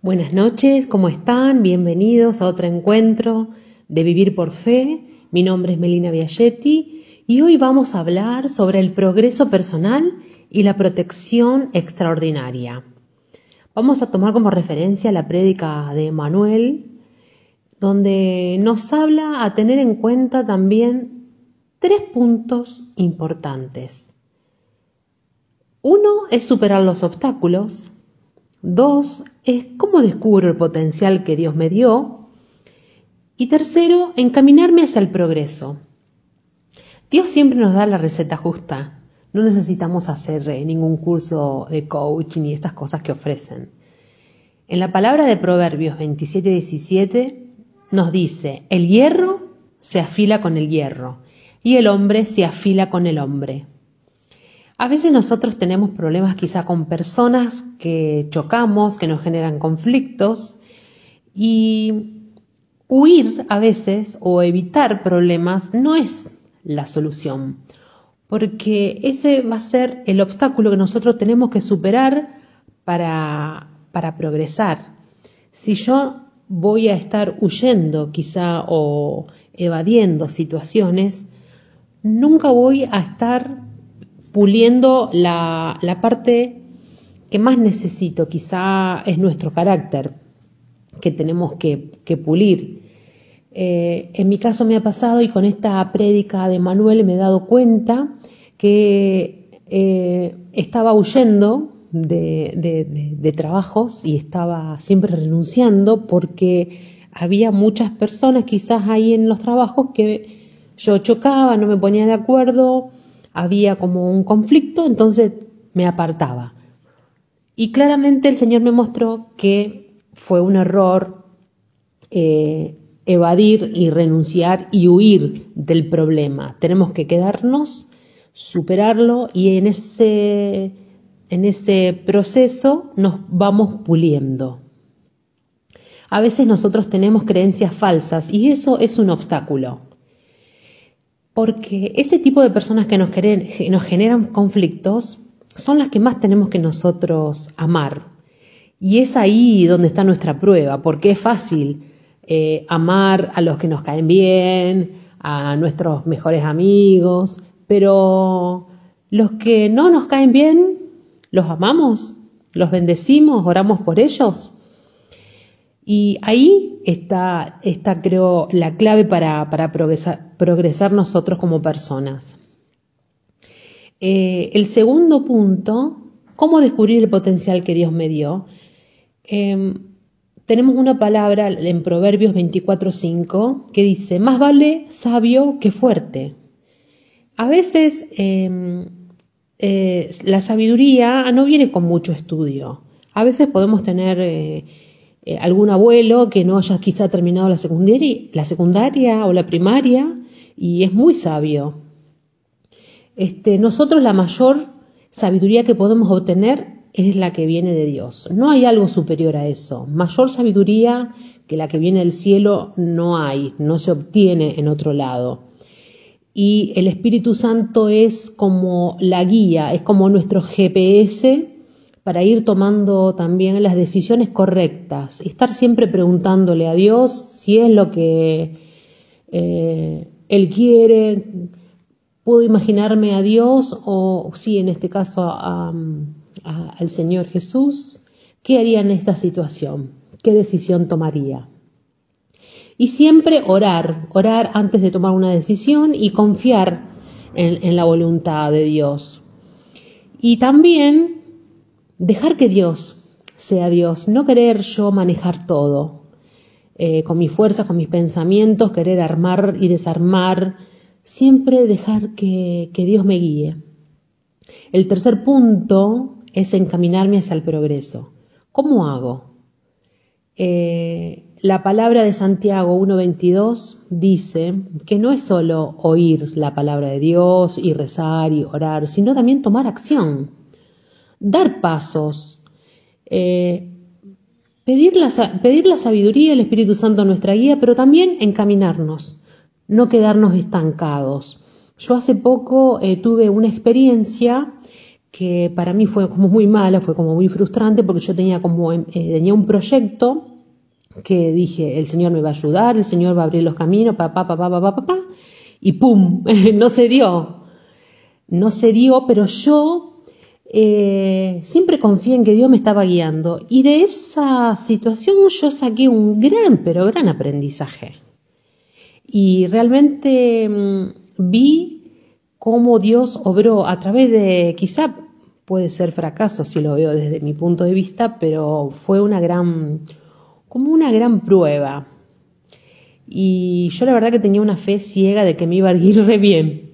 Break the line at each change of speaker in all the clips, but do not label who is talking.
Buenas noches, ¿cómo están? Bienvenidos a otro encuentro de Vivir por Fe. Mi nombre es Melina Biagetti y hoy vamos a hablar sobre el progreso personal y la protección extraordinaria. Vamos a tomar como referencia la prédica de Manuel, donde nos habla a tener en cuenta también tres puntos importantes. Uno es superar los obstáculos, Dos es cómo descubro el potencial que Dios me dio. Y tercero, encaminarme hacia el progreso. Dios siempre nos da la receta justa. No necesitamos hacer eh, ningún curso de coaching ni estas cosas que ofrecen. En la palabra de Proverbios 27-17 nos dice, el hierro se afila con el hierro y el hombre se afila con el hombre. A veces nosotros tenemos problemas quizá con personas que chocamos, que nos generan conflictos y huir a veces o evitar problemas no es la solución, porque ese va a ser el obstáculo que nosotros tenemos que superar para, para progresar. Si yo voy a estar huyendo quizá o evadiendo situaciones, nunca voy a estar puliendo la, parte que más necesito, quizá es nuestro carácter, que tenemos que, pulir. Eh, en mi caso me ha pasado y con esta prédica de Manuel me he dado cuenta que eh, estaba huyendo de, de, trabajos y estaba siempre renunciando porque había muchas personas quizás ahí en los trabajos que yo chocaba, no me ponía de acuerdo, había como un conflicto, entonces me apartaba. Y claramente el Señor me mostró que fue un error eh, evadir y renunciar y huir del problema. Tenemos que quedarnos, superarlo y en ese, en ese proceso nos vamos puliendo. A veces nosotros tenemos creencias falsas y eso es un obstáculo porque ese tipo de personas que nos, nos generan conflictos son las que más tenemos que nosotros amar. Y es ahí donde está nuestra prueba, porque es fácil eh, amar a los que nos caen bien, a nuestros mejores amigos, pero los que no nos caen bien, los amamos, los bendecimos, oramos por ellos. Y ahí está, está creo, la clave para, progresar, nosotros como personas. Eh, el segundo punto, ¿cómo descubrir el potencial que Dios me dio? Em, tenemos una palabra en Proverbios 24.5 que dice, más vale sabio que fuerte. A veces em, eh, la sabiduría no viene con mucho estudio. A veces podemos tener... Eh, eh, algún abuelo que no haya quizá terminado la secundaria, la secundaria o la primaria y es muy sabio. Este, nosotros la mayor sabiduría que podemos obtener es la que viene de Dios. No hay algo superior a eso. Mayor sabiduría que la que viene del cielo no hay, no se obtiene en otro lado. Y el Espíritu Santo es como la guía, es como nuestro GPS para ir tomando también las decisiones correctas, estar siempre preguntándole a Dios si es lo que eh, Él quiere, puedo imaginarme a Dios o si en este caso al Señor Jesús, ¿qué haría en esta situación? ¿Qué decisión tomaría? Y siempre orar, orar antes de tomar una decisión y confiar en la voluntad de Dios. Y también dejar que Dios sea Dios, no querer yo manejar todo, eh, con mi fuerza, con mis pensamientos, querer armar y desarmar, siempre dejar que, Dios me guíe. El tercer punto es encaminarme hacia el progreso. ¿Cómo hago? Eh, la palabra de Santiago 1.22 dice que no es solo oír la palabra de Dios y rezar y orar, sino también tomar acción dar pasos, eh, pedir, la, sabiduría del Espíritu Santo a nuestra guía, pero también encaminarnos, no quedarnos estancados. Yo hace poco eh, tuve una experiencia que para mí fue como muy mala, fue como muy frustrante porque yo tenía como eh, tenía un proyecto que dije, el Señor me va a ayudar, el Señor va a abrir los caminos, papá, papá, papá, papá, y pum, no se dio. No se dio, pero yo eh, siempre confié en que Dios me estaba guiando y de esa situación yo saqué un gran, pero gran aprendizaje. Y realmente mm, vi cómo Dios obró a través de, quizá puede ser fracaso si lo veo desde mi punto de vista, pero fue una gran, como una gran prueba. Y yo la verdad que tenía una fe ciega de que me iba a ir re bien.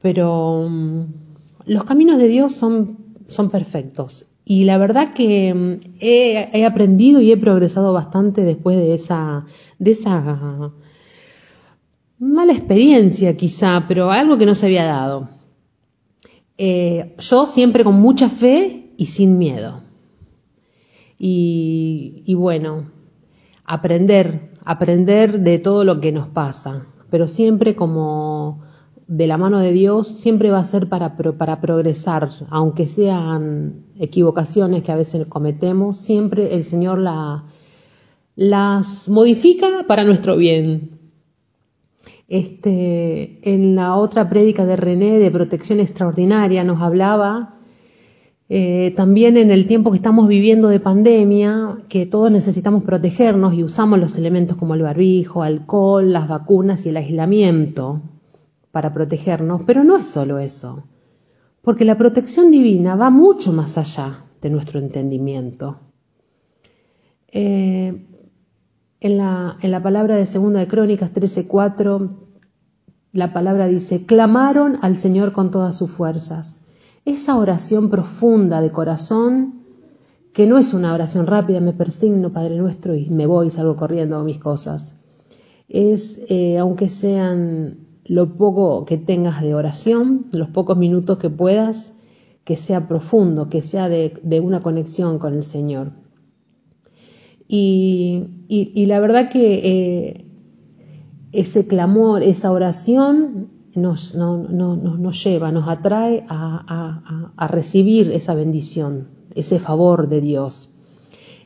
Pero mm, los caminos de Dios son, son perfectos. Y la verdad que mm, he, aprendido y he progresado bastante después de esa, de esa mala experiencia quizá, pero algo que no se había dado. Eh, yo siempre con mucha fe y sin miedo. Y, y, bueno, aprender, aprender de todo lo que nos pasa, pero siempre como de la mano de Dios, siempre va a ser para, para progresar, aunque sean equivocaciones que a veces cometemos, siempre el Señor la, las modifica para nuestro bien, este, en la otra prédica de René de protección extraordinaria nos hablaba eh, también en el tiempo que estamos viviendo de pandemia, que todos necesitamos protegernos y usamos los elementos como el barbijo, alcohol, las vacunas y el aislamiento para protegernos, pero no es solo eso, porque la protección divina va mucho más allá de nuestro entendimiento. Eh, en la, en la palabra de Segunda de Crónicas 13:4, la palabra dice, clamaron al Señor con todas sus fuerzas. Esa oración profunda de corazón, que no es una oración rápida, me persigno, Padre nuestro, y me voy, salgo corriendo a mis cosas. Es, eh, aunque sean lo poco que tengas de oración, los pocos minutos que puedas, que sea profundo, que sea de, una conexión con el Señor. Y, la verdad que eh, ese clamor, esa oración nos, nos lleva, nos atrae a, recibir esa bendición, ese favor de Dios.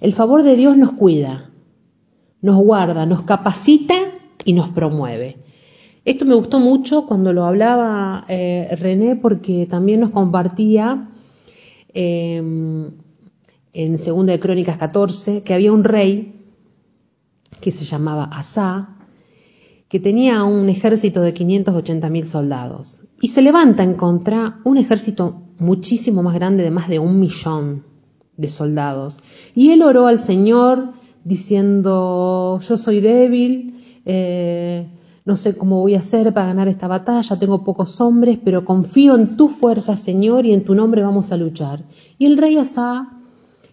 El favor de Dios nos cuida, nos guarda, nos capacita y nos promueve. Esto me gustó mucho cuando lo hablaba eh, René porque también nos compartía eh, en Segunda de Crónicas 14 que había un rey que se llamaba Asa, que tenía un ejército de 580 mil soldados y se levanta en contra un ejército muchísimo más grande de más de un millón de soldados. Y él oró al Señor diciendo, yo soy débil, eh, no sé cómo voy a hacer para ganar esta batalla, tengo pocos hombres, pero confío en tu fuerza, Señor, y en tu nombre vamos a luchar. Y el rey Asa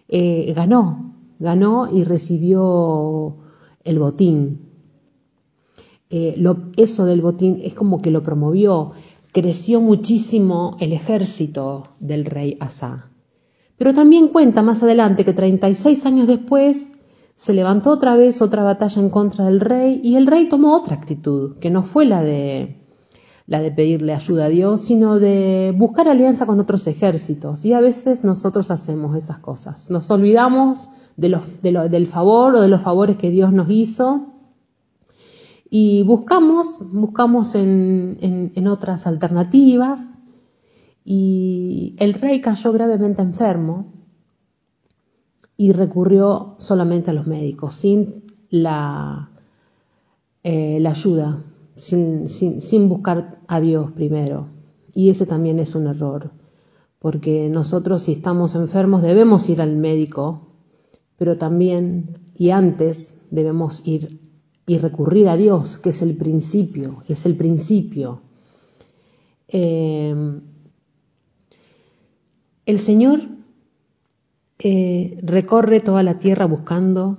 eh, ganó, ganó y recibió el botín. Eh, eso del botín es como que lo promovió, creció muchísimo el ejército del rey Asa. Pero también cuenta más adelante que 36 años después se levantó otra vez otra batalla en contra del rey y el rey tomó otra actitud, que no fue la de la de pedirle ayuda a Dios, sino de buscar alianza con otros ejércitos. Y a veces nosotros hacemos esas cosas. Nos olvidamos del favor o de los favores que Dios nos hizo y buscamos, buscamos en, en otras alternativas. Y el rey cayó gravemente enfermo y recurrió solamente a los médicos, sin la, eh, la ayuda sin, sin, sin buscar a Dios primero. Y ese también es un error, porque nosotros si estamos enfermos debemos ir al médico, pero también y antes debemos ir y recurrir a Dios, que es el principio, es el principio. Eh, el Señor recorre toda la tierra buscando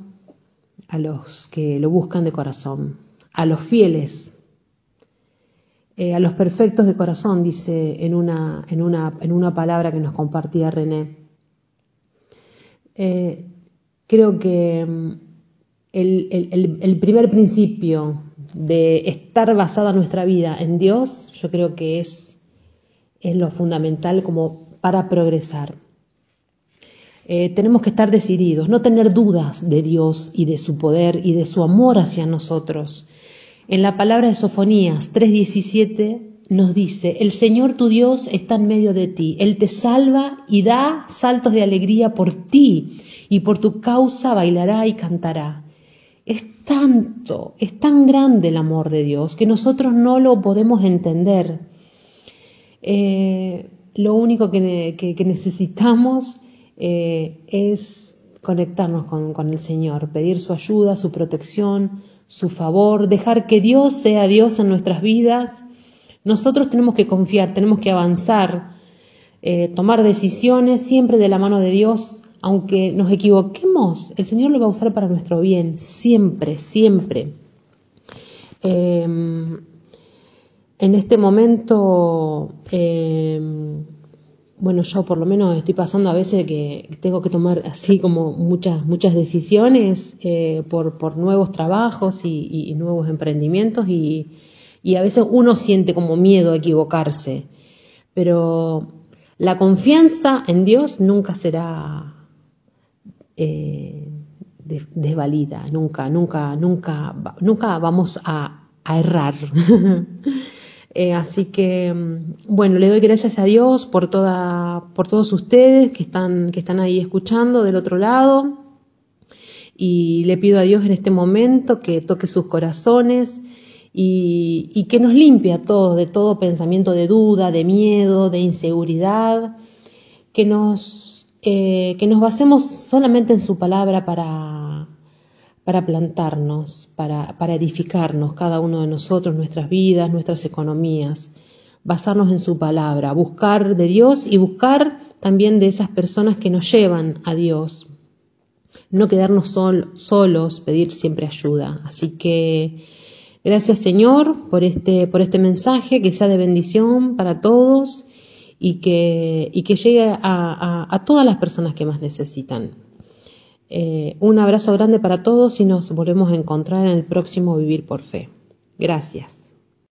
a los que lo buscan de corazón, a los fieles eh, a los perfectos de corazón, dice en una, en una, en una palabra que nos compartía René. Eh, creo que mm, el, primer principio de estar basada nuestra vida en Dios, yo creo que es, es lo fundamental como para progresar. Eh, tenemos que estar decididos, no tener dudas de Dios y de su poder y de su amor hacia nosotros. En la palabra de Sofonías 3:17 nos dice, el Señor tu Dios está en medio de ti, Él te salva y da saltos de alegría por ti y por tu causa bailará y cantará. Es tanto, es tan grande el amor de Dios que nosotros no lo podemos entender. Eh, lo único que, necesitamos eh, es conectarnos con, con el Señor, pedir su ayuda, su protección, su favor, dejar que Dios sea Dios en nuestras vidas. Nosotros tenemos que confiar, tenemos que avanzar, eh, tomar decisiones siempre de la mano de Dios, aunque nos equivoquemos, el Señor lo va a usar para nuestro bien, siempre, siempre. Em, en este momento, em, bueno, yo por lo menos estoy pasando a veces que tengo que tomar así como muchas, muchas decisiones eh, por, nuevos trabajos y, nuevos emprendimientos y, a veces uno siente como miedo a equivocarse, pero la confianza en Dios nunca será eh, desvalida, nunca, nunca, nunca, nunca vamos a, errar. Eh, así que, mm, bueno, le doy gracias a Dios por, toda, por todos ustedes que están, que están ahí escuchando del otro lado. Y le pido a Dios en este momento que toque sus corazones y, que nos limpie a todos de todo pensamiento de duda, de miedo, de inseguridad, que nos eh, que nos basemos solamente en su palabra para, para plantarnos, para, para edificarnos, cada uno de nosotros, nuestras vidas, nuestras economías, basarnos en su palabra, buscar de Dios y buscar también de esas personas que nos llevan a Dios, no quedarnos solos, pedir siempre ayuda. Así que gracias Señor por este, por este mensaje, que sea de bendición para todos y que, y que llegue a, todas las personas que más necesitan. Eh, un abrazo grande para todos y nos volvemos a encontrar en el próximo Vivir por Fe. Gracias.